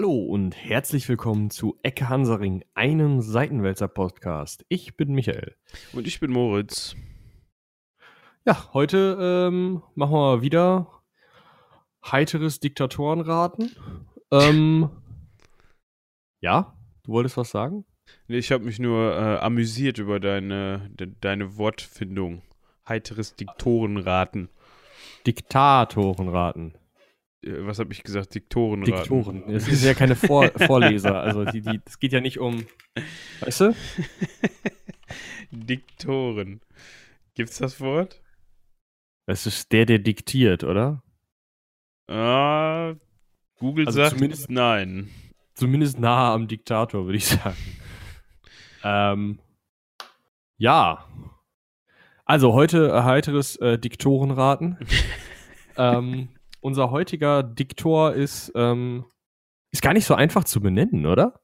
Hallo und herzlich willkommen zu Ecke Hansaring, einem Seitenwälzer Podcast. Ich bin Michael. Und ich bin Moritz. Ja, heute ähm, machen wir wieder heiteres Diktatorenraten. Ähm, ja, du wolltest was sagen? Nee, ich habe mich nur äh, amüsiert über deine, de, deine Wortfindung. Heiteres Diktorenraten. Diktatorenraten. Äh, Was habe ich gesagt? Diktorenraten. Diktoren. Es ist ja keine Vor Vorleser. Also die, die, es geht ja nicht um. Weißt du? Diktoren. Gibt's das Wort? Es ist der, der diktiert, oder? Ah, Google Also sagt zumindest- nein. Zumindest nahe am Diktator, würde ich sagen. ähm, ja. Also heute äh, heiteres äh, Diktorenraten. ähm, unser heutiger Diktor ist, ähm, ist gar nicht so einfach zu benennen, oder?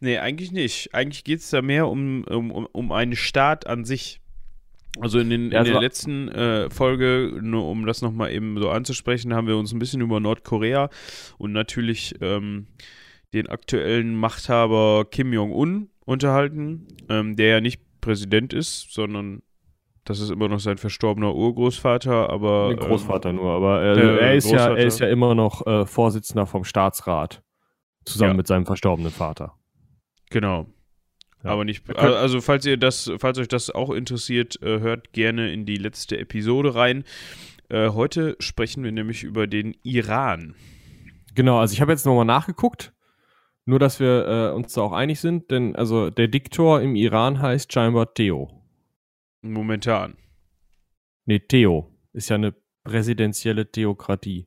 Nee, eigentlich nicht. Eigentlich geht's da mehr um, um, um- einen Staat an sich. Also in, den, Ja, in der letzten äh, Folge, nur um das nochmal eben so anzusprechen, haben wir uns ein bisschen über Nordkorea und natürlich ähm, den aktuellen Machthaber Kim Jong-un unterhalten, ähm, der ja nicht Präsident ist, sondern das ist immer noch sein verstorbener Urgroßvater, aber Den Großvater nur, aber äh, der er, ist ja, Großvater. er ist ja immer noch äh, Vorsitzender vom Staatsrat. Zusammen Ja. mit seinem verstorbenen Vater. Ähm, genau. Ja. Aber nicht. Also, falls ihr das, falls euch das auch interessiert, äh, hört gerne in die letzte Episode rein. Äh, heute sprechen wir nämlich über den Iran. Genau, also ich habe jetzt nochmal nachgeguckt. Nur, dass wir äh, uns da auch einig sind, denn also der Diktor im Iran heißt scheinbar Theo. Momentan. Nee, Theo. Ist ja eine präsidentielle Theokratie.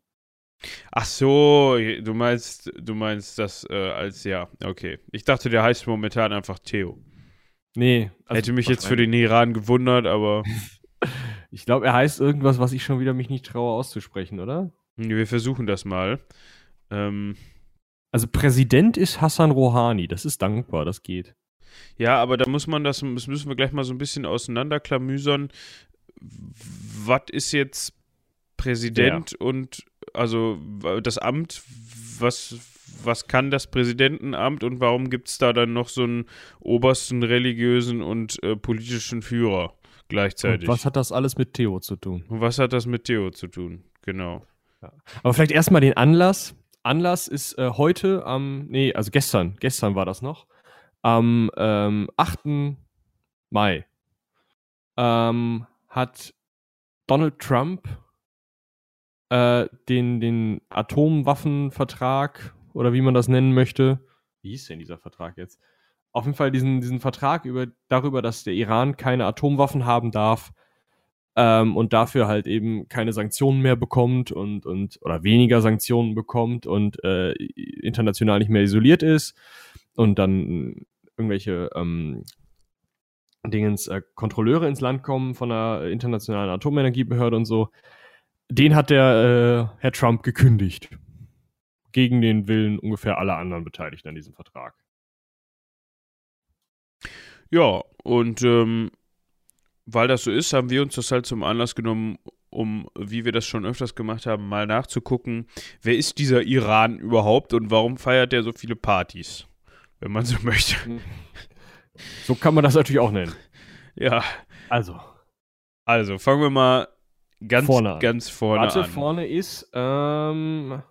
Ach so, du meinst, du meinst das äh, als ja, okay. Ich dachte, der heißt momentan einfach Theo. Nee. also Hätte mich jetzt für den Iran gewundert, aber Ich glaube, er heißt irgendwas, was ich schon wieder mich nicht traue auszusprechen, oder? wir versuchen das mal. Ähm, Also Präsident ist Hassan Rouhani. Das ist dankbar, das geht. Ja, aber da muss man das, das müssen wir gleich mal so ein bisschen auseinanderklamüsern. Was ist jetzt Präsident und also das Amt, was, was kann das Präsidentenamt und warum gibt es da dann noch so einen obersten religiösen und äh, politischen Führer Und gleichzeitig? was hat das alles mit Theo zu tun? Und was hat das mit Theo zu tun? Genau. Aber vielleicht erstmal den Anlass. Anlass ist äh, heute am, nee, also gestern, gestern war das noch, am ähm, 8. Mai ähm, hat Donald Trump äh, den, den Atomwaffenvertrag oder wie man das nennen möchte, wie hieß denn dieser Vertrag jetzt? Auf jeden Fall diesen, diesen Vertrag über, darüber, dass der Iran keine Atomwaffen haben darf, ähm, und dafür halt eben keine Sanktionen mehr bekommt und, und oder weniger Sanktionen bekommt und äh, international nicht mehr isoliert ist und dann irgendwelche ähm, Dingens äh, Kontrolleure ins Land kommen von der internationalen Atomenergiebehörde und so. Den hat der äh, Herr Trump gekündigt. Gegen den Willen ungefähr aller anderen Beteiligten an diesem Vertrag. Ja, und ähm, weil das so ist, haben wir uns das halt zum Anlass genommen, um, wie wir das schon öfters gemacht haben, mal nachzugucken, wer ist dieser Iran überhaupt und warum feiert der so viele Partys, wenn man so möchte. So kann man das natürlich auch nennen. Ja, Also, also fangen wir mal ganz Vorne an. ganz vorne Warte, an. vorne ist ähm,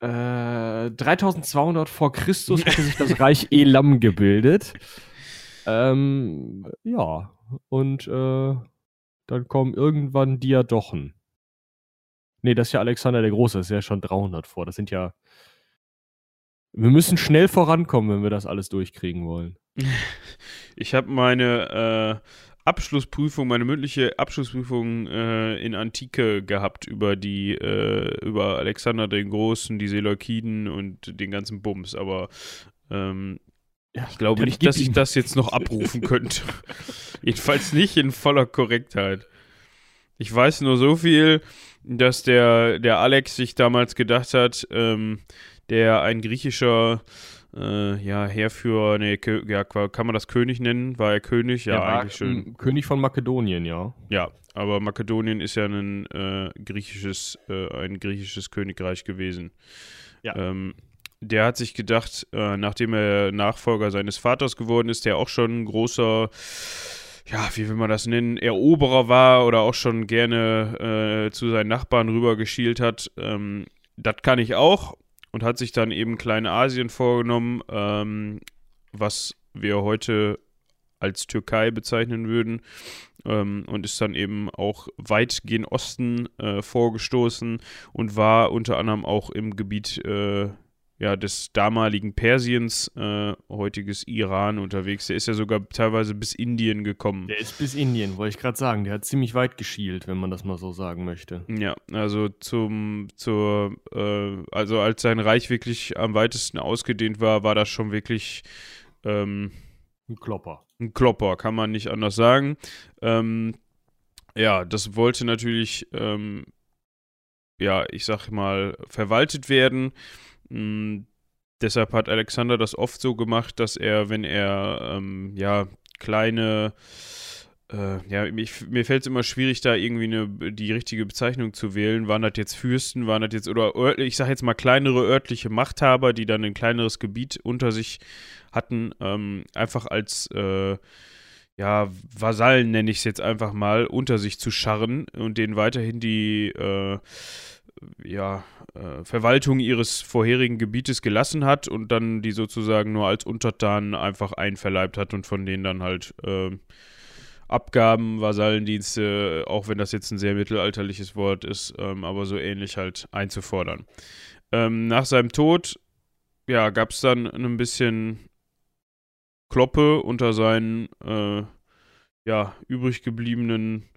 äh, 3200 vor Christus hatte sich das Reich Elam gebildet. Ähm, ja, und äh, dann kommen irgendwann Diadochen. Nee, das ist ja Alexander der Große, das ist ja schon 300 vor. Das sind ja. Wir müssen schnell vorankommen, wenn wir das alles durchkriegen wollen. Ich habe meine äh, Abschlussprüfung, meine mündliche Abschlussprüfung äh, in Antike gehabt über die, äh, über Alexander den Großen, die Seleukiden und den ganzen Bums, aber ähm, Ja, ich glaube nicht, dass ich das jetzt noch abrufen könnte. Jedenfalls nicht in voller Korrektheit. Ich weiß nur so viel, dass der, der Alex sich damals gedacht hat, ähm, der ein griechischer äh, ja, Heerführer, nee, Kö ja, kann man das König nennen? War er König? Ja, Er eigentlich schon. ähm, König von Makedonien, ja. Ja, aber Makedonien ist ja ein äh, griechisches, äh, ein griechisches Königreich gewesen. Ja. Ähm, der hat sich gedacht, äh, nachdem er Nachfolger seines Vaters geworden ist, der auch schon ein großer, ja, wie will man das nennen, Eroberer war oder auch schon gerne äh, zu seinen Nachbarn rübergeschielt hat, ähm, das kann ich auch und hat sich dann eben Kleinasien vorgenommen, ähm, was wir heute als Türkei bezeichnen würden ähm, und ist dann eben auch weit gen Osten äh, vorgestoßen und war unter anderem auch im Gebiet äh, ja, des damaligen Persiens, äh, heutiges Iran unterwegs. Der ist ja sogar teilweise bis Indien gekommen. Der ist bis Indien, wollte ich gerade sagen. Der hat ziemlich weit geschielt, wenn man das mal so sagen möchte. Ja, also zum, zur, äh, also als sein Reich wirklich am weitesten ausgedehnt war, war das schon wirklich ähm, ein Klopper. Ein Klopper, kann man nicht anders sagen. Ähm, ja, das wollte natürlich, ähm, ja, ich sag mal, verwaltet werden. Mhm, deshalb hat Alexander das oft so gemacht, dass er, wenn er, ähm, ja, kleine, äh, ja, ich, mir fällt es immer schwierig, da irgendwie eine, die richtige Bezeichnung zu wählen. Waren das jetzt Fürsten, waren das jetzt, oder ich sag jetzt mal kleinere örtliche Machthaber, die dann ein kleineres Gebiet unter sich hatten, ähm, einfach als äh, ja, Vasallen nenne ich es jetzt einfach mal, unter sich zu scharren und denen weiterhin die äh, ja, äh, Verwaltung ihres vorherigen Gebietes gelassen hat und dann die sozusagen nur als Untertanen einfach einverleibt hat und von denen dann halt äh, Abgaben, Vasallendienste, auch wenn das jetzt ein sehr mittelalterliches Wort ist, ähm, aber so ähnlich halt einzufordern. Ähm, nach seinem Tod, ja, gab es dann ein bisschen Kloppe unter seinen äh, ja, übrig gebliebenen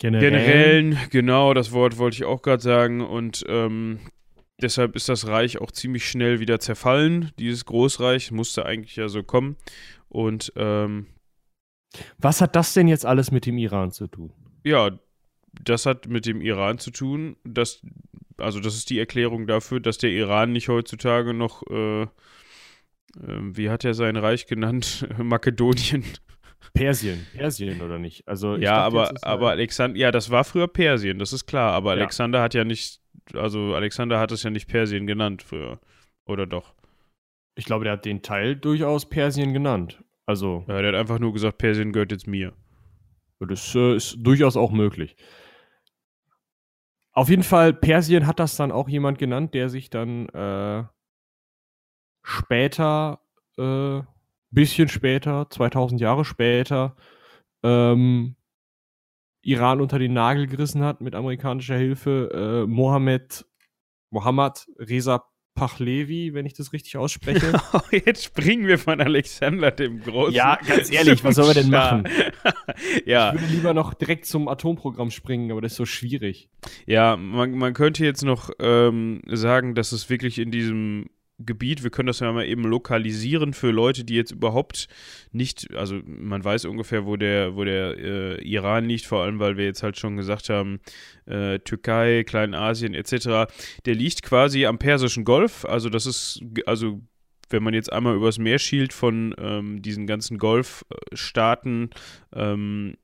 Generälen. Generälen. Genau, das Wort wollte ich auch gerade sagen. Und ähm, deshalb ist das Reich auch ziemlich schnell wieder zerfallen. Dieses Großreich musste eigentlich ja so kommen. Und ähm, was hat das denn jetzt alles mit dem Iran zu tun? Ja, das hat mit dem Iran zu tun. Dass, also das ist die Erklärung dafür, dass der Iran nicht heutzutage noch äh, ähm, wie hat er sein Reich genannt? Makedonien. Persien, Persien oder nicht? Also ja, aber, aber Alexander, ja, das war früher Persien, das ist klar. Aber ja. Alexander hat ja nicht, also Alexander hat es ja nicht Persien genannt früher, oder doch? Ich glaube, der hat den Teil durchaus Persien genannt. Also. Ja, der hat einfach nur gesagt, Persien gehört jetzt mir. Das äh, ist durchaus auch möglich. Auf jeden Fall, Persien hat das dann auch jemand genannt, der sich dann äh, später, äh, bisschen später, 2000 Jahre später, ähm, Iran unter den Nagel gerissen hat mit amerikanischer Hilfe. Äh, Mohammed, Mohammad Reza Pachlevi, wenn ich das richtig ausspreche. Jetzt springen wir von Alexander dem Großen. Ja, ganz ehrlich, was sollen wir denn machen? ja. Ich würde lieber noch direkt zum Atomprogramm springen, aber das ist so schwierig. Ja, man, man könnte jetzt noch ähm, sagen, dass es wirklich in diesem Gebiet. Wir können das ja mal eben lokalisieren für Leute, die jetzt überhaupt nicht, also man weiß ungefähr, wo der, wo der äh, Iran liegt, vor allem weil wir jetzt halt schon gesagt haben, äh, Türkei, Kleinasien etc. Der liegt quasi am Persischen Golf. Also das ist, also wenn man jetzt einmal übers Meer schielt von ähm, diesen ganzen Golfstaaten, ähm,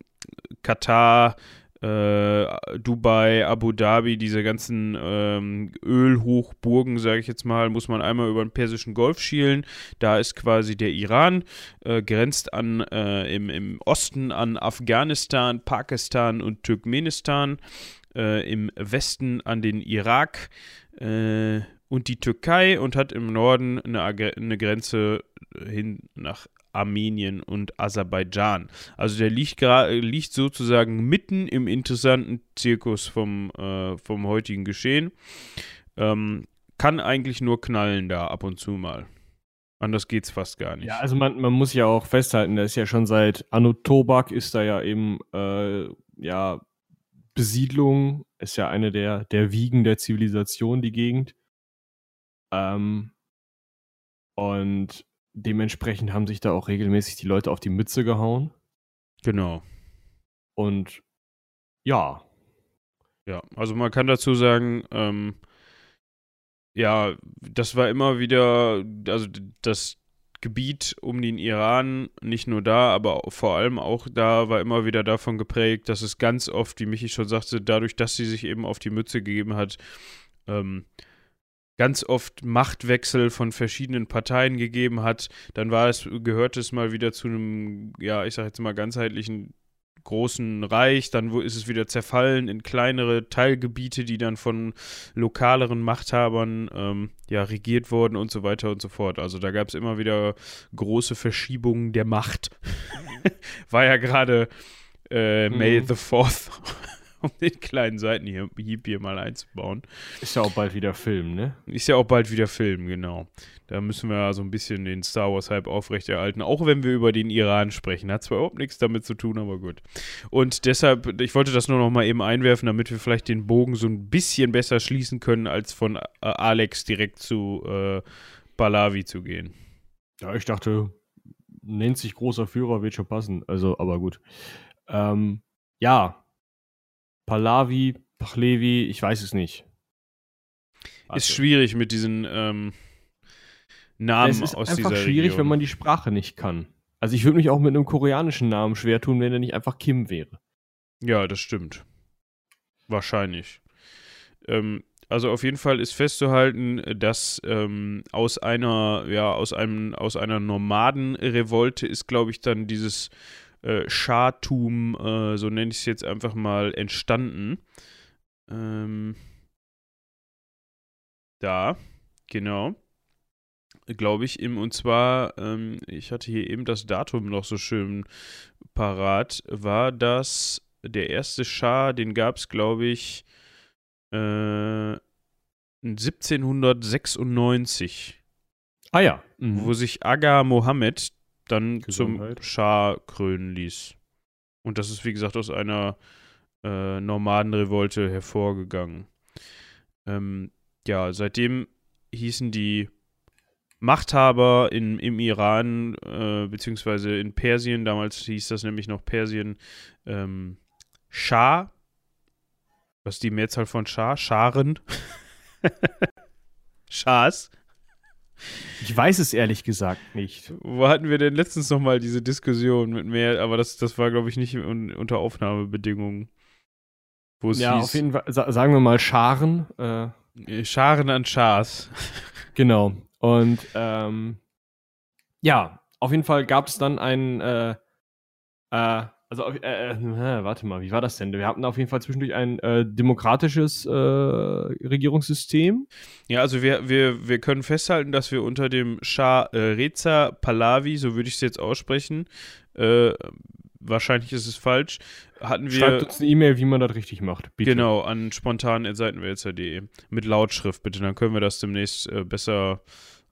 Katar, äh, Dubai, Abu Dhabi, diese ganzen ähm, Ölhochburgen, sage ich jetzt mal, muss man einmal über den Persischen Golf schielen. Da ist quasi der Iran, äh, grenzt an äh, im, im Osten an Afghanistan, Pakistan und Turkmenistan, äh, im Westen an den Irak äh, und die Türkei und hat im Norden eine, eine Grenze hin nach Armenien und Aserbaidschan. Also der liegt, liegt sozusagen mitten im interessanten Zirkus vom, äh, vom heutigen Geschehen. Ähm, kann eigentlich nur knallen da ab und zu mal. Anders geht's fast gar nicht. Ja, also man, man muss ja auch festhalten, da ist ja schon seit Anno Tobak ist da ja eben äh, ja Besiedlung, ist ja eine der, der Wiegen der Zivilisation, die Gegend. Ähm, und dementsprechend haben sich da auch regelmäßig die Leute auf die Mütze gehauen. Genau. Und ja. Ja, also man kann dazu sagen, ähm, ja, das war immer wieder, also das Gebiet um den Iran, nicht nur da, aber vor allem auch da, war immer wieder davon geprägt, dass es ganz oft, wie Michi schon sagte, dadurch, dass sie sich eben auf die Mütze gegeben hat, ähm, ganz oft Machtwechsel von verschiedenen Parteien gegeben hat. Dann war es, gehört es mal wieder zu einem, ja, ich sage jetzt mal ganzheitlichen großen Reich, dann ist es wieder zerfallen in kleinere Teilgebiete, die dann von lokaleren Machthabern ähm, ja, regiert wurden und so weiter und so fort. Also da gab es immer wieder große Verschiebungen der Macht. War ja gerade äh, May mhm. the 4th um den kleinen Seitenhieb hier mal einzubauen. Ist ja auch bald wieder Film, ne? Ist ja auch bald wieder Film, genau. Da müssen wir so ein bisschen den Star Wars-Hype aufrechterhalten, auch wenn wir über den Iran sprechen. Hat zwar überhaupt nichts damit zu tun, aber gut. Und deshalb, ich wollte das nur noch mal eben einwerfen, damit wir vielleicht den Bogen so ein bisschen besser schließen können, als von äh, Alex direkt zu äh, Balawi zu gehen. Ja, ich dachte, nennt sich großer Führer, wird schon passen. Also, aber gut. Ähm, ja, Pahlavi, Pachlevi, ich weiß es nicht. Warte. Ist schwierig mit diesen ähm, Namen es ist aus einfach dieser schwierig, Region. wenn man die Sprache nicht kann. Also ich würde mich auch mit einem koreanischen Namen schwer tun, wenn er nicht einfach Kim wäre. Ja, das stimmt. Wahrscheinlich. Ähm, also auf jeden Fall ist festzuhalten, dass ähm, aus einer, ja, aus einem, aus einer Nomadenrevolte ist, glaube ich, dann dieses äh, Schartum, äh, so nenne ich es jetzt einfach mal, entstanden. Ähm, da, genau. Glaube ich, im, und zwar, ähm, ich hatte hier eben das Datum noch so schön parat, war das der erste Schah, den gab es, glaube ich, äh, 1796. Ah ja. Mhm. Wo sich Aga Mohammed dann Gesundheit. zum Schah krönen ließ. Und das ist, wie gesagt, aus einer äh, Nomadenrevolte hervorgegangen. Ähm, ja, seitdem hießen die Machthaber in, im Iran, äh, beziehungsweise in Persien, damals hieß das nämlich noch Persien, ähm, Schah. Was ist die Mehrzahl von Schah? Scharen. Schahs. Ich weiß es ehrlich gesagt nicht. Wo hatten wir denn letztens nochmal diese Diskussion mit mehr, aber das, das war, glaube ich, nicht un, unter Aufnahmebedingungen. Wo es ja, hieß, auf jeden Fall, sagen wir mal Scharen. Äh, äh, Scharen an Schars. Genau. Und ähm, ja, auf jeden Fall gab es dann ein äh, äh, also, äh, äh, warte mal, wie war das denn? Wir hatten auf jeden Fall zwischendurch ein äh, demokratisches äh, Regierungssystem. Ja, also wir, wir, wir können festhalten, dass wir unter dem Schah äh, Reza Pahlavi, so würde ich es jetzt aussprechen, äh, wahrscheinlich ist es falsch, hatten wir. Schreibt uns eine E-Mail, wie man das richtig macht. Bitte. Genau, an spontan.seitenwälzer.de. Mit Lautschrift bitte, dann können wir das demnächst äh, besser.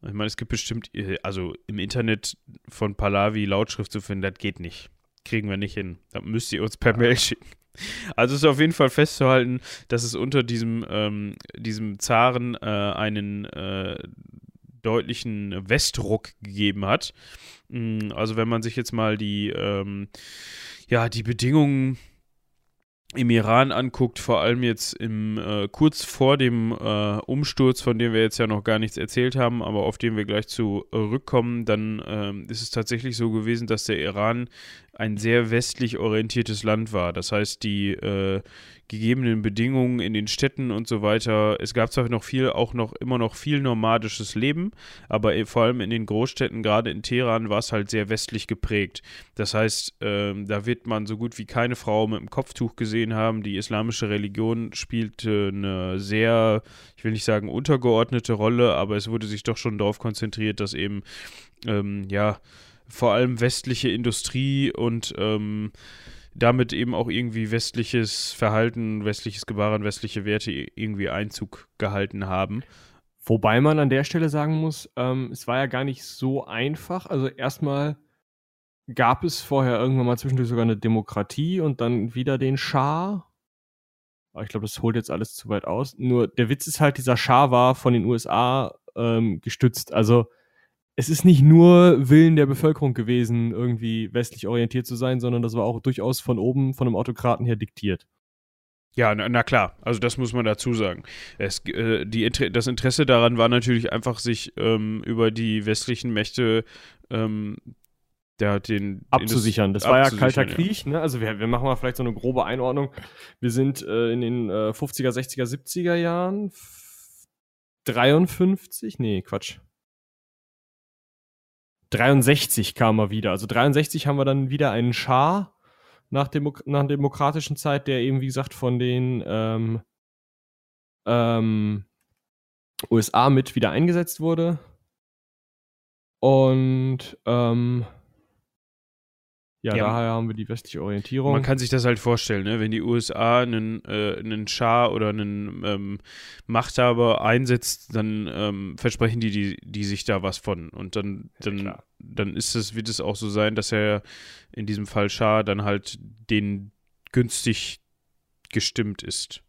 Ich meine, es gibt bestimmt, also im Internet von Pahlavi Lautschrift zu finden, das geht nicht kriegen wir nicht hin. Da müsst ihr uns per Mail schicken. Also ist auf jeden Fall festzuhalten, dass es unter diesem, ähm, diesem Zaren äh, einen äh, deutlichen Westruck gegeben hat. Mm, also wenn man sich jetzt mal die, ähm, ja, die Bedingungen im Iran anguckt, vor allem jetzt im äh, kurz vor dem äh, Umsturz, von dem wir jetzt ja noch gar nichts erzählt haben, aber auf den wir gleich zurückkommen, dann äh, ist es tatsächlich so gewesen, dass der Iran ein sehr westlich orientiertes Land war. Das heißt, die äh, gegebenen Bedingungen in den Städten und so weiter. Es gab zwar noch viel, auch noch immer noch viel nomadisches Leben, aber vor allem in den Großstädten, gerade in Teheran, war es halt sehr westlich geprägt. Das heißt, äh, da wird man so gut wie keine Frau mit dem Kopftuch gesehen haben. Die islamische Religion spielte eine sehr, ich will nicht sagen untergeordnete Rolle, aber es wurde sich doch schon darauf konzentriert, dass eben, ähm, ja, vor allem westliche Industrie und ähm, damit eben auch irgendwie westliches Verhalten, westliches Gebaren, westliche Werte irgendwie Einzug gehalten haben. Wobei man an der Stelle sagen muss, ähm, es war ja gar nicht so einfach. Also erstmal gab es vorher irgendwann mal zwischendurch sogar eine Demokratie und dann wieder den Schah. Aber ich glaube, das holt jetzt alles zu weit aus. Nur der Witz ist halt, dieser Schah war von den USA ähm, gestützt. Also es ist nicht nur Willen der Bevölkerung gewesen, irgendwie westlich orientiert zu sein, sondern das war auch durchaus von oben, von einem Autokraten her diktiert. Ja, na, na klar, also das muss man dazu sagen. Es, äh, die, das Interesse daran war natürlich einfach, sich ähm, über die westlichen Mächte ähm, der den abzusichern. Das war ja kalter Krieg, ne? Also wir, wir machen mal vielleicht so eine grobe Einordnung. Wir sind äh, in den äh, 50er, 60er, 70er Jahren, 53, nee, Quatsch. 63 kam er wieder. Also 63 haben wir dann wieder einen Schah nach, Demo nach demokratischen Zeit, der eben, wie gesagt, von den ähm, ähm, USA mit wieder eingesetzt wurde. Und ähm, ja, ja, daher haben wir die westliche Orientierung. Man kann sich das halt vorstellen, ne? wenn die USA einen, äh, einen Schah oder einen ähm, Machthaber einsetzt, dann ähm, versprechen die, die, die sich da was von. Und dann, dann, ja, dann ist es, wird es auch so sein, dass er in diesem Fall Schah dann halt den günstig gestimmt ist.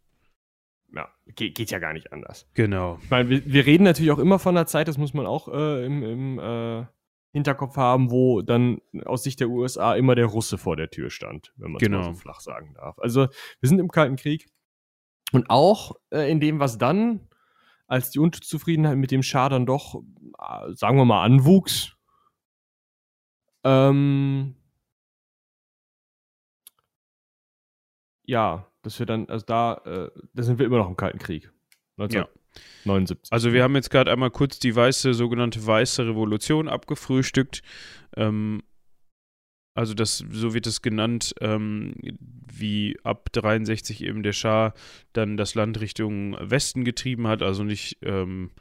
Ja, geht, geht ja gar nicht anders. Genau. Ich meine, wir, wir reden natürlich auch immer von einer Zeit, das muss man auch äh, im, im äh, Hinterkopf haben, wo dann aus Sicht der USA immer der Russe vor der Tür stand, wenn man es genau. so flach sagen darf. Also wir sind im Kalten Krieg und auch äh, in dem, was dann als die Unzufriedenheit mit dem Schah dann doch, äh, sagen wir mal, anwuchs, ähm, ja, dass wir dann, also da, äh, da sind wir immer noch im Kalten Krieg. 19, ja. 79. Also wir haben jetzt gerade einmal kurz die weiße, sogenannte weiße Revolution abgefrühstückt. Ähm, also das, so wird es genannt, ähm, wie ab 63 eben der Schah dann das Land Richtung Westen getrieben hat, also nicht, ähm,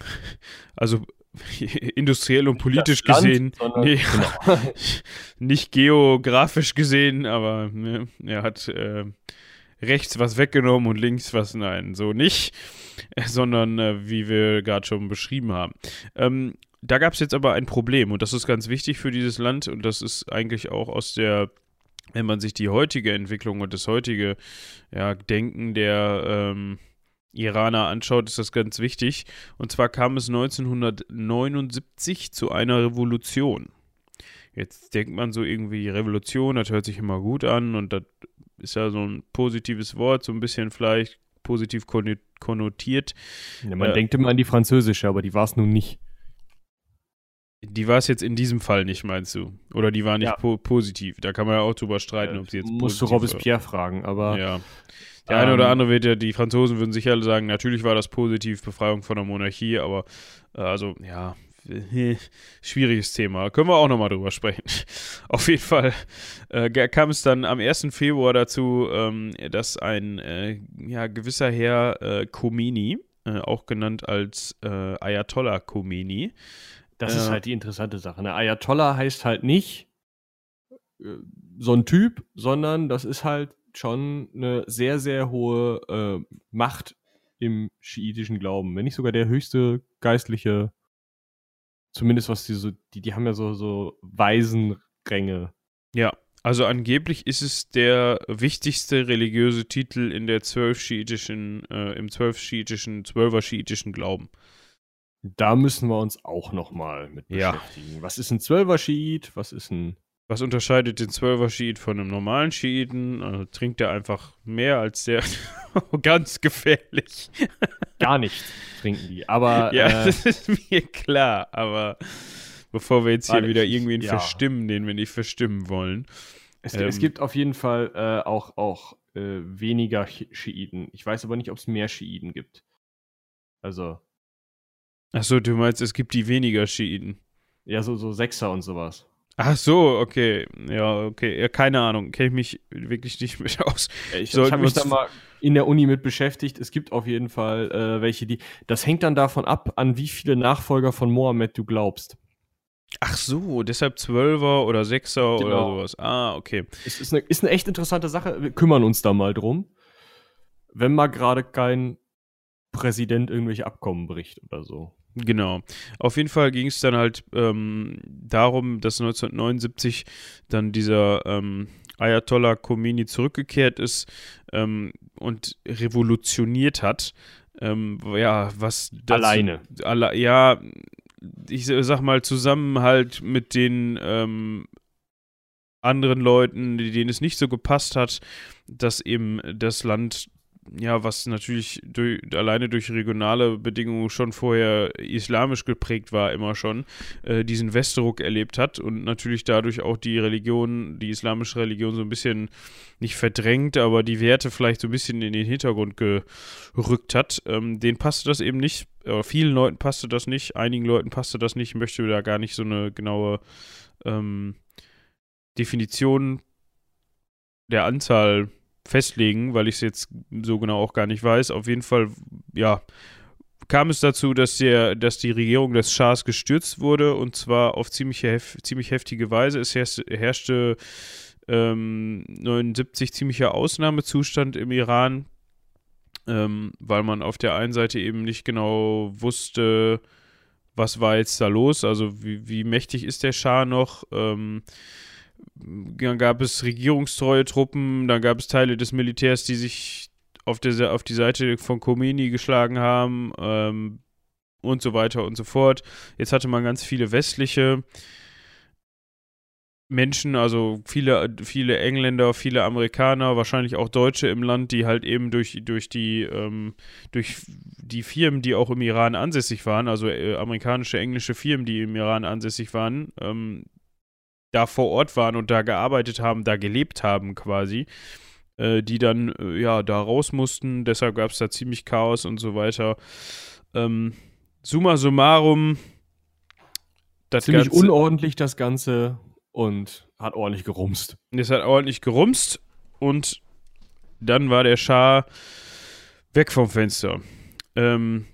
also industriell und politisch Land, gesehen, nee, genau. nicht geografisch gesehen, aber ne, er hat äh, rechts was weggenommen und links was nein, so nicht, sondern äh, wie wir gerade schon beschrieben haben. Ähm, da gab es jetzt aber ein Problem und das ist ganz wichtig für dieses Land und das ist eigentlich auch aus der wenn man sich die heutige Entwicklung und das heutige ja, Denken der ähm, Iraner anschaut, ist das ganz wichtig. Und zwar kam es 1979 zu einer Revolution. Jetzt denkt man so irgendwie, Revolution, das hört sich immer gut an und das ist ja so ein positives Wort, so ein bisschen vielleicht positiv konnotiert. Ja, man äh, denkt immer an die französische, aber die war es nun nicht. Die war es jetzt in diesem Fall nicht, meinst du? Oder die war nicht ja. po positiv? Da kann man ja auch drüber streiten, ja, ob sie jetzt Musst du Robespierre fragen, aber. Ja. Der ähm, eine oder andere wird ja, die Franzosen würden sicher sagen, natürlich war das positiv, Befreiung von der Monarchie, aber äh, also, ja, schwieriges Thema. Können wir auch nochmal drüber sprechen. Auf jeden Fall äh, kam es dann am 1. Februar dazu, ähm, dass ein äh, ja, gewisser Herr äh, Khomeini, äh, auch genannt als äh, Ayatollah Khomeini. Das ist äh, halt die interessante Sache. Ne? Ayatollah heißt halt nicht so ein Typ, sondern das ist halt schon eine sehr, sehr hohe Macht im schiitischen Glauben. Wenn nicht sogar der höchste geistliche Zumindest was die so, die, die haben ja so, so Waisenränge. Ja, also angeblich ist es der wichtigste religiöse Titel in der zwölf schiitischen, äh, im zwölf schiitischen, zwölfer schiitischen Glauben. Da müssen wir uns auch nochmal mit beschäftigen. Ja. Was ist ein zwölfer Schiit? Was ist ein was unterscheidet den Zwölfer Schiit von einem normalen Schiiten? Also trinkt er einfach mehr als der. Ganz gefährlich. Gar nicht trinken die. Aber. Ja, äh, das ist mir klar. Aber bevor wir jetzt hier wieder irgendwen ja. verstimmen, den wir nicht verstimmen wollen. Es, ähm, es gibt auf jeden Fall äh, auch, auch äh, weniger Schiiten. Ich weiß aber nicht, ob es mehr Schiiten gibt. Also. Achso, du meinst, es gibt die weniger Schiiten. Ja, so, so Sechser und sowas. Ach so, okay. Ja, okay. Ja, keine Ahnung. Kenne ich mich wirklich nicht mit aus. Ich, ich habe mich da mal in der Uni mit beschäftigt. Es gibt auf jeden Fall äh, welche, die. Das hängt dann davon ab, an wie viele Nachfolger von Mohammed du glaubst. Ach so, deshalb Zwölfer oder Sechser genau. oder sowas. Ah, okay. Es ist eine, ist eine echt interessante Sache. Wir kümmern uns da mal drum. Wenn mal gerade kein Präsident irgendwelche Abkommen bricht oder so. Genau. Auf jeden Fall ging es dann halt ähm, darum, dass 1979 dann dieser ähm, Ayatollah Khomeini zurückgekehrt ist ähm, und revolutioniert hat. Ähm, ja, was dazu, alleine. Alle, ja, ich sag mal zusammen halt mit den ähm, anderen Leuten, denen es nicht so gepasst hat, dass eben das Land ja, was natürlich durch, alleine durch regionale Bedingungen schon vorher islamisch geprägt war, immer schon, äh, diesen Westdruck erlebt hat und natürlich dadurch auch die Religion, die islamische Religion so ein bisschen nicht verdrängt, aber die Werte vielleicht so ein bisschen in den Hintergrund gerückt hat. Ähm, denen passte das eben nicht äh, vielen Leuten passte das nicht, einigen Leuten passte das nicht, möchte da gar nicht so eine genaue ähm, Definition der Anzahl festlegen, weil ich es jetzt so genau auch gar nicht weiß. Auf jeden Fall, ja, kam es dazu, dass, der, dass die Regierung des Schahs gestürzt wurde und zwar auf ziemlich, hef ziemlich heftige Weise. Es herrschte ähm, 79 ziemlicher Ausnahmezustand im Iran, ähm, weil man auf der einen Seite eben nicht genau wusste, was war jetzt da los, also wie, wie mächtig ist der Schah noch. Ähm, dann gab es regierungstreue Truppen, dann gab es Teile des Militärs, die sich auf, der, auf die Seite von Khomeini geschlagen haben ähm, und so weiter und so fort. Jetzt hatte man ganz viele westliche Menschen, also viele, viele Engländer, viele Amerikaner, wahrscheinlich auch Deutsche im Land, die halt eben durch, durch die, ähm, durch die Firmen, die auch im Iran ansässig waren, also äh, amerikanische, englische Firmen, die im Iran ansässig waren, ähm, da vor Ort waren und da gearbeitet haben, da gelebt haben quasi, äh, die dann äh, ja da raus mussten. Deshalb gab es da ziemlich Chaos und so weiter. Ähm, summa summarum. Das ziemlich Ganze, unordentlich das Ganze und hat ordentlich gerumst. Es hat ordentlich gerumst und dann war der Schar weg vom Fenster. Ähm,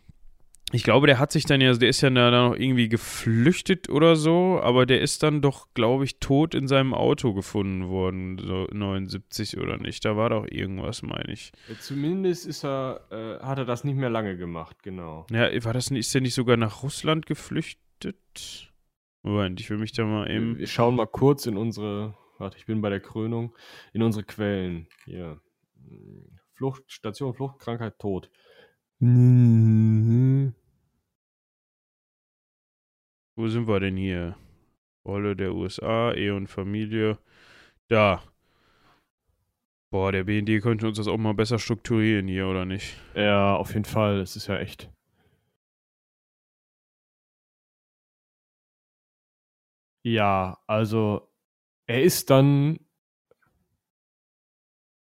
ich glaube, der hat sich dann ja, der ist ja da noch irgendwie geflüchtet oder so, aber der ist dann doch, glaube ich, tot in seinem Auto gefunden worden, so 79 oder nicht. Da war doch irgendwas, meine ich. Ja, zumindest ist er, äh, hat er das nicht mehr lange gemacht, genau. Ja, war das nicht, ist er nicht sogar nach Russland geflüchtet? Moment, ich will mich da mal eben. Wir schauen mal kurz in unsere, warte, ich bin bei der Krönung, in unsere Quellen. Hier. Flucht, Station, Fluchtkrankheit, Tod. Mhm. Wo sind wir denn hier? Rolle der USA, Ehe und Familie. Da. Boah, der BND könnte uns das auch mal besser strukturieren hier, oder nicht? Ja, auf jeden Fall. Es ist ja echt. Ja, also er ist dann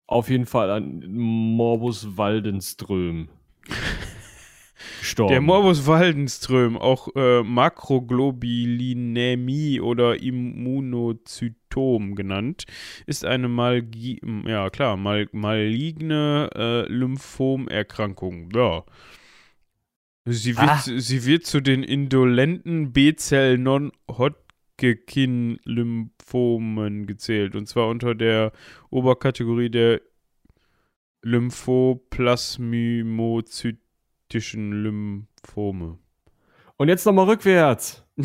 auf jeden Fall an Morbus Waldenström gestorben. Der Morbus Waldenström, auch äh, Makroglobulinämie oder Immunozytom genannt, ist eine Malgi ja klar, mal maligne äh, Lymphomerkrankung. Ja. Sie wird, ah. sie wird zu den indolenten B-Zell Non-Hodgkin-Lymphomen gezählt und zwar unter der Oberkategorie der Lymphoplasmimozyten Tischen Lymphome. Und jetzt nochmal rückwärts.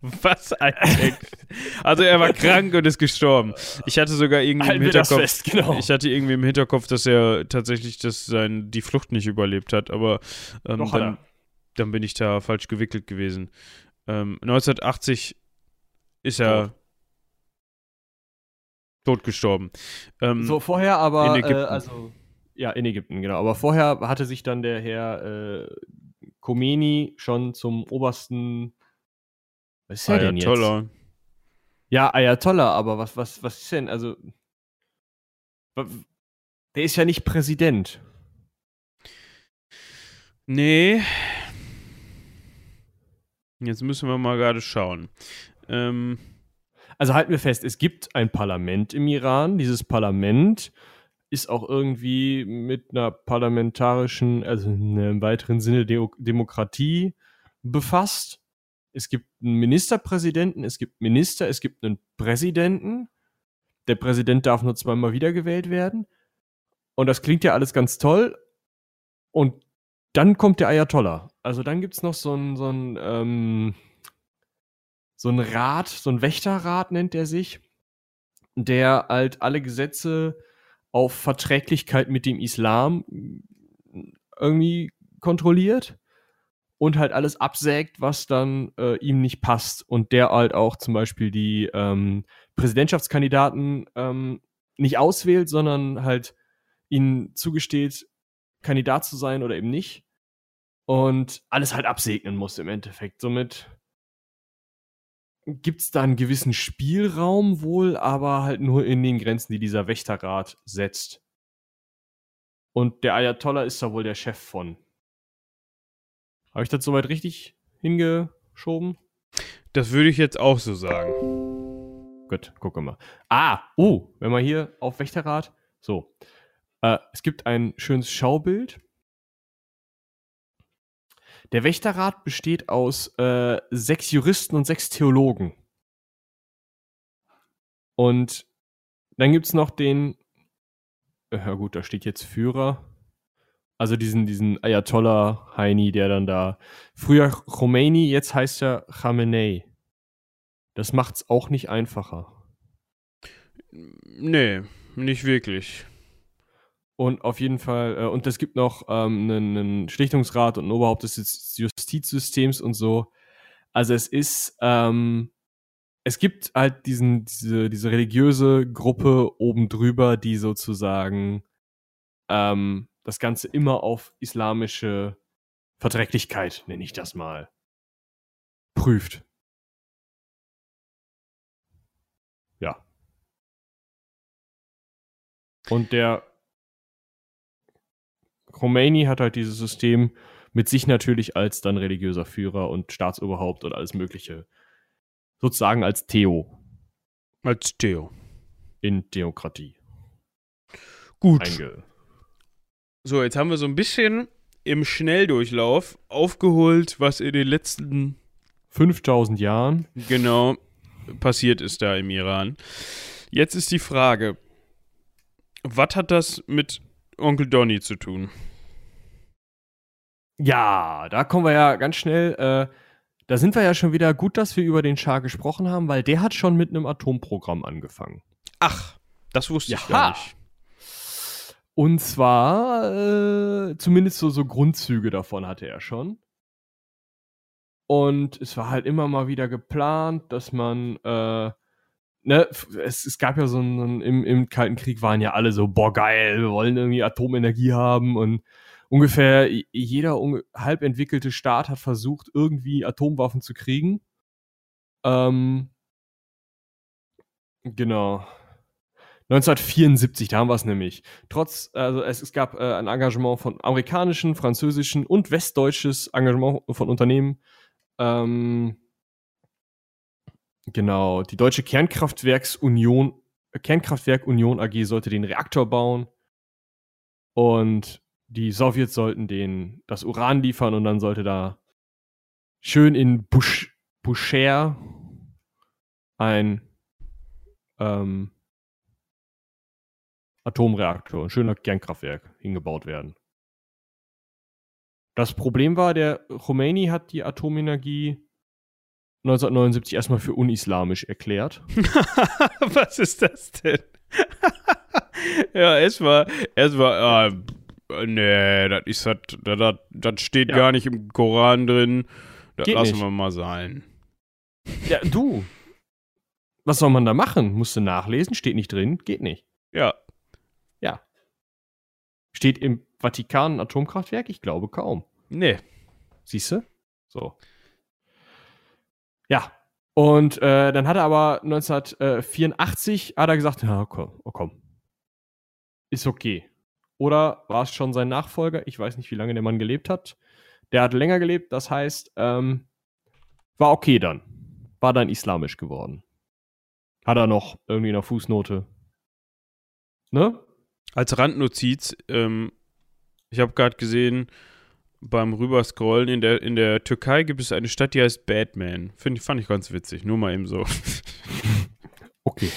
Was ein Text. Also er war krank und ist gestorben. Ich hatte sogar irgendwie Halten im Hinterkopf, fest, genau. ich hatte irgendwie im Hinterkopf, dass er tatsächlich das sein, die Flucht nicht überlebt hat, aber ähm, dann, dann, bin ich da falsch gewickelt gewesen. Ähm, 1980 ist er tot, tot gestorben. Ähm, so vorher aber, äh, also ja, in Ägypten, genau. Aber vorher hatte sich dann der Herr äh, Khomeini schon zum obersten. Was ist er denn jetzt? Ja, Ayatollah, aber was, was, was ist denn? Also. Der ist ja nicht Präsident. Nee. Jetzt müssen wir mal gerade schauen. Ähm. Also halten wir fest, es gibt ein Parlament im Iran. Dieses Parlament ist auch irgendwie mit einer parlamentarischen, also einem weiteren Sinne De Demokratie befasst. Es gibt einen Ministerpräsidenten, es gibt Minister, es gibt einen Präsidenten. Der Präsident darf nur zweimal wiedergewählt werden. Und das klingt ja alles ganz toll. Und dann kommt der Ayatollah. Also dann gibt es noch so ein, so ähm, so Rat, so ein Wächterrat nennt er sich, der halt alle Gesetze auf Verträglichkeit mit dem Islam irgendwie kontrolliert und halt alles absägt, was dann äh, ihm nicht passt und der halt auch zum Beispiel die ähm, Präsidentschaftskandidaten ähm, nicht auswählt, sondern halt ihnen zugesteht, Kandidat zu sein oder eben nicht und alles halt absegnen muss im Endeffekt. Somit gibt es da einen gewissen Spielraum wohl, aber halt nur in den Grenzen, die dieser Wächterrat setzt. Und der Ayatollah ist da wohl der Chef von. Habe ich das soweit richtig hingeschoben? Das würde ich jetzt auch so sagen. Gut, gucken wir mal. Ah, oh, wenn man hier auf Wächterrad, so. Äh, es gibt ein schönes Schaubild. Der Wächterrat besteht aus äh, sechs Juristen und sechs Theologen. Und dann gibt es noch den, äh, ja gut, da steht jetzt Führer. Also diesen, diesen Ayatollah Heini, der dann da, früher Khomeini, jetzt heißt er Khamenei. Das macht's auch nicht einfacher. Nee, nicht wirklich. Und auf jeden Fall, äh, und es gibt noch ähm, einen, einen Schlichtungsrat und ein Oberhaupt des Justizsystems und so. Also es ist, ähm, es gibt halt diesen, diese, diese religiöse Gruppe oben drüber, die sozusagen ähm, das Ganze immer auf islamische Verträglichkeit, nenne ich das mal, prüft. Ja. Und der Khomeini hat halt dieses System mit sich natürlich als dann religiöser Führer und Staatsoberhaupt und alles Mögliche. Sozusagen als Theo. Als Theo. In Demokratie. Gut. Einge so, jetzt haben wir so ein bisschen im Schnelldurchlauf aufgeholt, was in den letzten 5000 Jahren genau passiert ist da im Iran. Jetzt ist die Frage, was hat das mit Onkel Donny zu tun? Ja, da kommen wir ja ganz schnell. Äh, da sind wir ja schon wieder gut, dass wir über den Schah gesprochen haben, weil der hat schon mit einem Atomprogramm angefangen. Ach, das wusste ich gar nicht. Und zwar, äh, zumindest so, so Grundzüge davon hatte er schon. Und es war halt immer mal wieder geplant, dass man äh, ne, es, es gab ja so einen, im, im Kalten Krieg waren ja alle so, boah, geil, wir wollen irgendwie Atomenergie haben und ungefähr jeder halb entwickelte Staat hat versucht, irgendwie Atomwaffen zu kriegen. Ähm, genau. 1974, da haben wir es nämlich. Trotz, also es, es gab äh, ein Engagement von amerikanischen, französischen und westdeutsches Engagement von Unternehmen. Ähm, Genau, die Deutsche Kernkraftwerksunion, Kernkraftwerk Union AG sollte den Reaktor bauen und die Sowjets sollten den das Uran liefern und dann sollte da schön in Busher ein ähm, Atomreaktor, ein schöner Kernkraftwerk hingebaut werden. Das Problem war, der Khomeini hat die Atomenergie 1979 erstmal für unislamisch erklärt. Was ist das denn? ja, erstmal, erstmal, äh, nee, das ist das, das, das steht ja. gar nicht im Koran drin. Das Geht lassen nicht. wir mal sein. Ja, du. Was soll man da machen? Musst du nachlesen? Steht nicht drin? Geht nicht. Ja. Ja. Steht im Vatikan ein Atomkraftwerk? Ich glaube kaum. Nee. Siehst du? So. Ja. Und äh, dann hat er aber 1984 hat er gesagt, ja, komm, oh, komm. Ist okay. Oder war es schon sein Nachfolger? Ich weiß nicht, wie lange der Mann gelebt hat. Der hat länger gelebt, das heißt, ähm, war okay dann. War dann islamisch geworden. Hat er noch irgendwie eine Fußnote. Ne? Als Randnotiz, ähm, ich habe gerade gesehen, beim Rüberscrollen, in der, in der Türkei gibt es eine Stadt, die heißt Batman. Find, fand ich ganz witzig, nur mal eben so. Okay.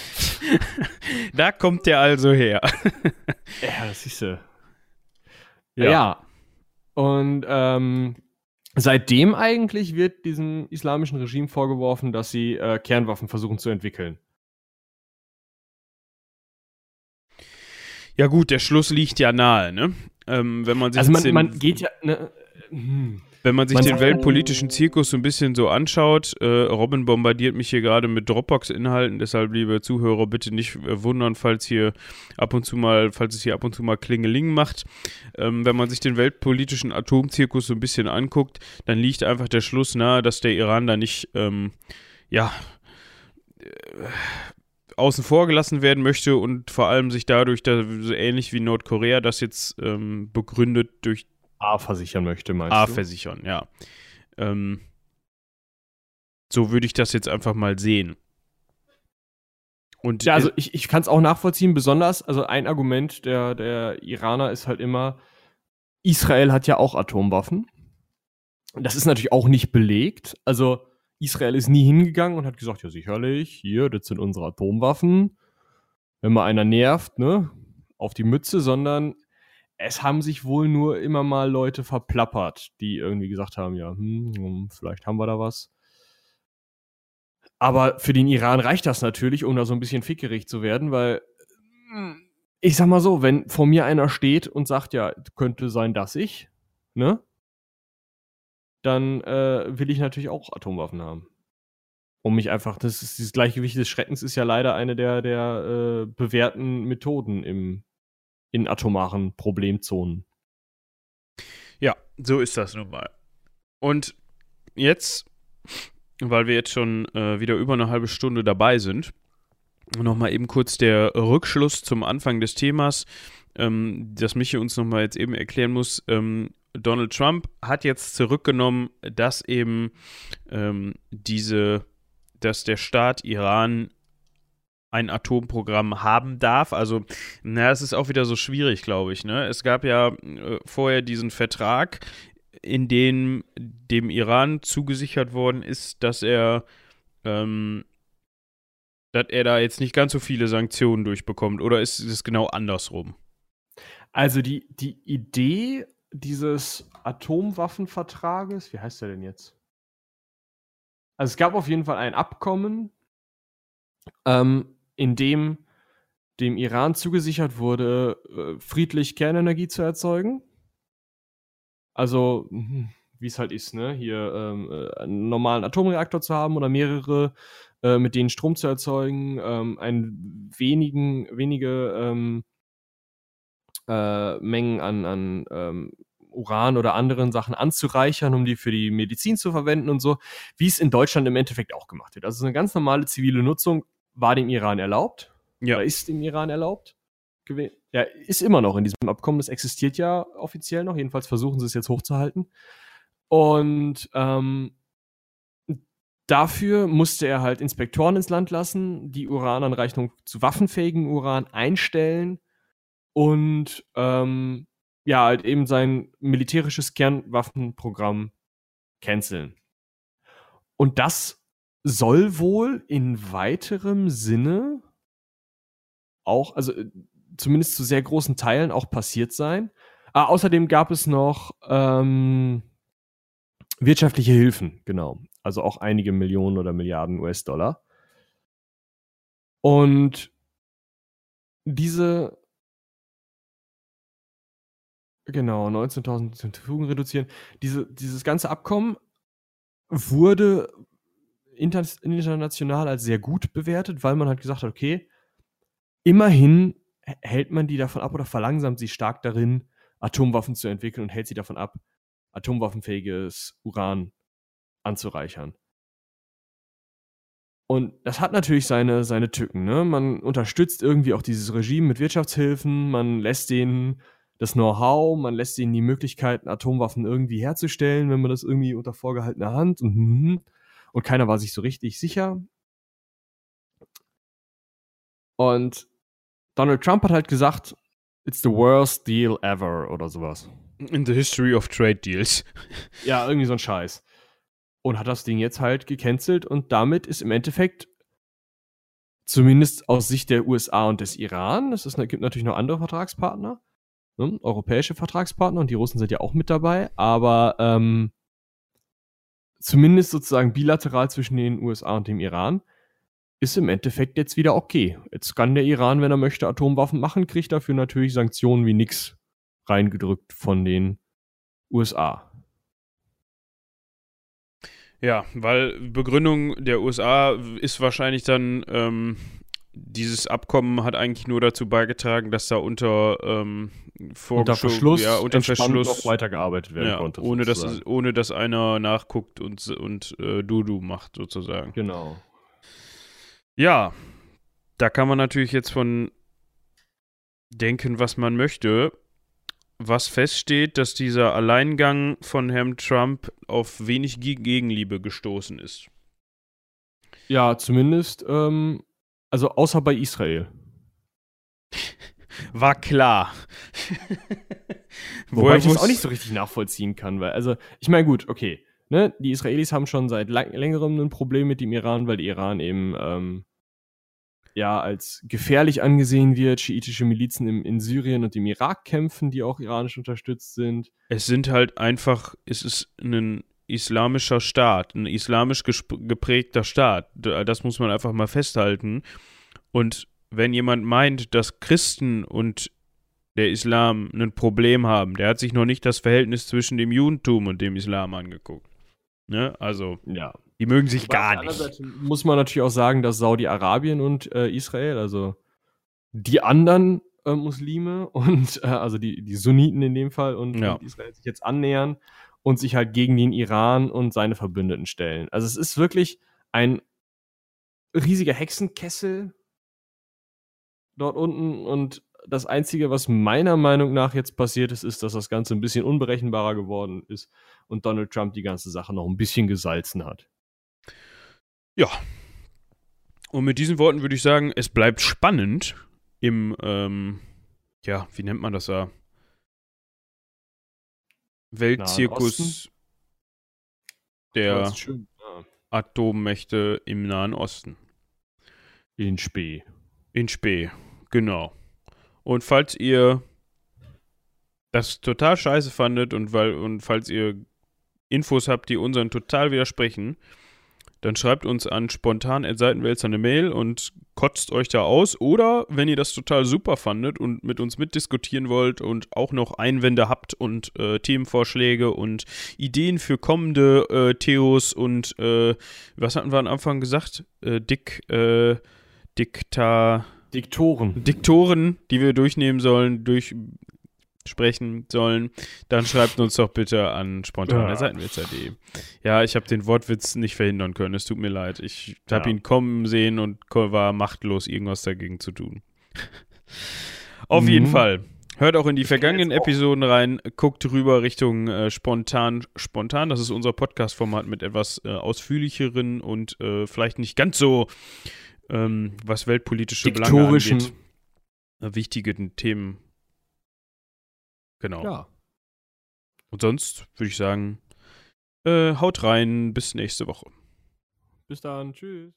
da kommt der also her. ja, das ist ja. Ja. ja. Und ähm, seitdem eigentlich wird diesem islamischen Regime vorgeworfen, dass sie äh, Kernwaffen versuchen zu entwickeln. Ja gut, der Schluss liegt ja nahe, ne? Ähm, wenn man sich also man, den, man geht ja. Ne, hm. Wenn man sich man den weltpolitischen Zirkus so ein bisschen so anschaut, äh, Robin bombardiert mich hier gerade mit Dropbox-Inhalten, deshalb, liebe Zuhörer, bitte nicht äh, wundern, falls hier ab und zu mal, falls es hier ab und zu mal Klingeling macht. Ähm, wenn man sich den weltpolitischen Atomzirkus so ein bisschen anguckt, dann liegt einfach der Schluss nahe, dass der Iran da nicht, ähm, ja, äh, außen vor gelassen werden möchte und vor allem sich dadurch, da, so ähnlich wie Nordkorea das jetzt ähm, begründet, durch A versichern möchte, meinst A du? versichern, ja. Ähm, so würde ich das jetzt einfach mal sehen. Und ja, also ich, ich kann es auch nachvollziehen, besonders, also ein Argument der, der Iraner ist halt immer, Israel hat ja auch Atomwaffen. Das ist natürlich auch nicht belegt. Also Israel ist nie hingegangen und hat gesagt, ja sicherlich, hier, das sind unsere Atomwaffen. Wenn mal einer nervt, ne, auf die Mütze, sondern es haben sich wohl nur immer mal Leute verplappert, die irgendwie gesagt haben, ja, hm, hm vielleicht haben wir da was. Aber für den Iran reicht das natürlich, um da so ein bisschen fickerig zu werden, weil hm, ich sag mal so, wenn vor mir einer steht und sagt, ja, könnte sein, dass ich, ne? Dann äh, will ich natürlich auch Atomwaffen haben. Um mich einfach, das ist dieses Gleichgewicht des Schreckens ist ja leider eine der, der äh, bewährten Methoden im, in atomaren Problemzonen. Ja, so ist das nun mal. Und jetzt, weil wir jetzt schon äh, wieder über eine halbe Stunde dabei sind, Nochmal eben kurz der Rückschluss zum Anfang des Themas, ähm, das Michi uns nochmal jetzt eben erklären muss. Ähm, Donald Trump hat jetzt zurückgenommen, dass eben ähm, diese, dass der Staat Iran ein Atomprogramm haben darf. Also, na, es ist auch wieder so schwierig, glaube ich. Ne? Es gab ja äh, vorher diesen Vertrag, in dem dem Iran zugesichert worden ist, dass er ähm, dass er da jetzt nicht ganz so viele Sanktionen durchbekommt? Oder ist es genau andersrum? Also die, die Idee dieses Atomwaffenvertrages, wie heißt der denn jetzt? Also es gab auf jeden Fall ein Abkommen, ähm, in dem dem Iran zugesichert wurde, äh, friedlich Kernenergie zu erzeugen. Also, hm, wie es halt ist, ne? Hier ähm, äh, einen normalen Atomreaktor zu haben oder mehrere äh, mit denen Strom zu erzeugen, ähm, ein wenigen, wenige ähm, äh, Mengen an, an ähm, Uran oder anderen Sachen anzureichern, um die für die Medizin zu verwenden und so, wie es in Deutschland im Endeffekt auch gemacht wird. Also eine ganz normale zivile Nutzung war dem Iran erlaubt. Ja. Oder ist dem Iran erlaubt. Ja, ist immer noch in diesem Abkommen. Das existiert ja offiziell noch. Jedenfalls versuchen sie es jetzt hochzuhalten. Und ähm, Dafür musste er halt Inspektoren ins Land lassen, die Urananreichung zu waffenfähigen Uran einstellen und ähm, ja, halt eben sein militärisches Kernwaffenprogramm canceln. Und das soll wohl in weiterem Sinne auch, also äh, zumindest zu sehr großen Teilen auch passiert sein. Ah, außerdem gab es noch ähm, wirtschaftliche Hilfen, genau also auch einige Millionen oder Milliarden US-Dollar. Und diese, genau, 19.000 zur reduzieren, diese, dieses ganze Abkommen wurde international als sehr gut bewertet, weil man halt gesagt hat, okay, immerhin hält man die davon ab oder verlangsamt sie stark darin, Atomwaffen zu entwickeln und hält sie davon ab, atomwaffenfähiges Uran anzureichern. Und das hat natürlich seine, seine Tücken. Ne? Man unterstützt irgendwie auch dieses Regime mit Wirtschaftshilfen, man lässt denen das Know-how, man lässt ihnen die Möglichkeiten, Atomwaffen irgendwie herzustellen, wenn man das irgendwie unter vorgehaltener Hand und, mhm. und keiner war sich so richtig sicher. Und Donald Trump hat halt gesagt, it's the worst deal ever oder sowas. In the history of trade deals. Ja, irgendwie so ein Scheiß und hat das Ding jetzt halt gecancelt und damit ist im Endeffekt zumindest aus Sicht der USA und des Iran, es gibt natürlich noch andere Vertragspartner, ne, europäische Vertragspartner und die Russen sind ja auch mit dabei, aber ähm, zumindest sozusagen bilateral zwischen den USA und dem Iran ist im Endeffekt jetzt wieder okay. Jetzt kann der Iran, wenn er möchte, Atomwaffen machen, kriegt dafür natürlich Sanktionen wie nix reingedrückt von den USA. Ja, weil Begründung der USA ist wahrscheinlich dann, ähm, dieses Abkommen hat eigentlich nur dazu beigetragen, dass da unter, ähm, unter Verschluss, ja, unter Verschluss weitergearbeitet werden ja, konnte. Ohne dass, ohne dass einer nachguckt und, und äh, Dudu macht, sozusagen. Genau. Ja, da kann man natürlich jetzt von denken, was man möchte. was feststeht, dass dieser Alleingang von Herrn Trump auf wenig Gegenliebe gestoßen ist. Ja, zumindest, ähm, also außer bei Israel. War klar. Wobei ich das auch nicht so richtig nachvollziehen kann, weil, also, ich meine, gut, okay, ne, die Israelis haben schon seit längerem ein Problem mit dem Iran, weil der Iran eben, ähm, ja, als gefährlich angesehen wird, schiitische Milizen im, in Syrien und im Irak kämpfen, die auch iranisch unterstützt sind. Es sind halt einfach, es ist ein islamischer Staat, ein islamisch geprägter Staat. Das muss man einfach mal festhalten. Und wenn jemand meint, dass Christen und der Islam ein Problem haben, der hat sich noch nicht das Verhältnis zwischen dem Judentum und dem Islam angeguckt. Ne? Also, ja. die mögen sich Aber gar nicht. Seite muss man natürlich auch sagen, dass Saudi-Arabien und äh, Israel, also die anderen äh, Muslime und äh, also die, die Sunniten in dem Fall und, ja. und Israel sich jetzt annähern und sich halt gegen den Iran und seine Verbündeten stellen. Also es ist wirklich ein riesiger Hexenkessel dort unten und das Einzige, was meiner Meinung nach jetzt passiert ist, ist, dass das Ganze ein bisschen unberechenbarer geworden ist und Donald Trump die ganze Sache noch ein bisschen gesalzen hat. Ja. Und mit diesen Worten würde ich sagen, es bleibt spannend im, ähm, ja, wie nennt man das da? Weltzirkus der ja. Atommächte im Nahen Osten. In Spee. In Spee, genau. Und falls ihr das total scheiße fandet und, weil, und falls ihr Infos habt, die unseren total widersprechen, dann schreibt uns an spontan Seitenwälzer eine Mail und kotzt euch da aus. Oder wenn ihr das total super fandet und mit uns mitdiskutieren wollt und auch noch Einwände habt und äh, Themenvorschläge und Ideen für kommende äh, Theos und äh, was hatten wir am Anfang gesagt? Äh, Dick, äh, Dikta. Diktoren. Diktoren, die wir durchnehmen sollen, durchsprechen sollen, dann schreibt uns doch bitte an spontanerseitenwitzer.de. Ja, ich habe den Wortwitz nicht verhindern können, es tut mir leid. Ich habe ja. ihn kommen sehen und war machtlos, irgendwas dagegen zu tun. Auf mhm. jeden Fall. Hört auch in die vergangenen Episoden rein, guckt rüber Richtung äh, Spontan. Spontan, das ist unser Podcast-Format mit etwas äh, ausführlicheren und äh, vielleicht nicht ganz so ähm, was weltpolitische Belange angeht, äh, wichtigen Themen. Genau. Ja. Und sonst würde ich sagen, äh, haut rein, bis nächste Woche. Bis dann, tschüss.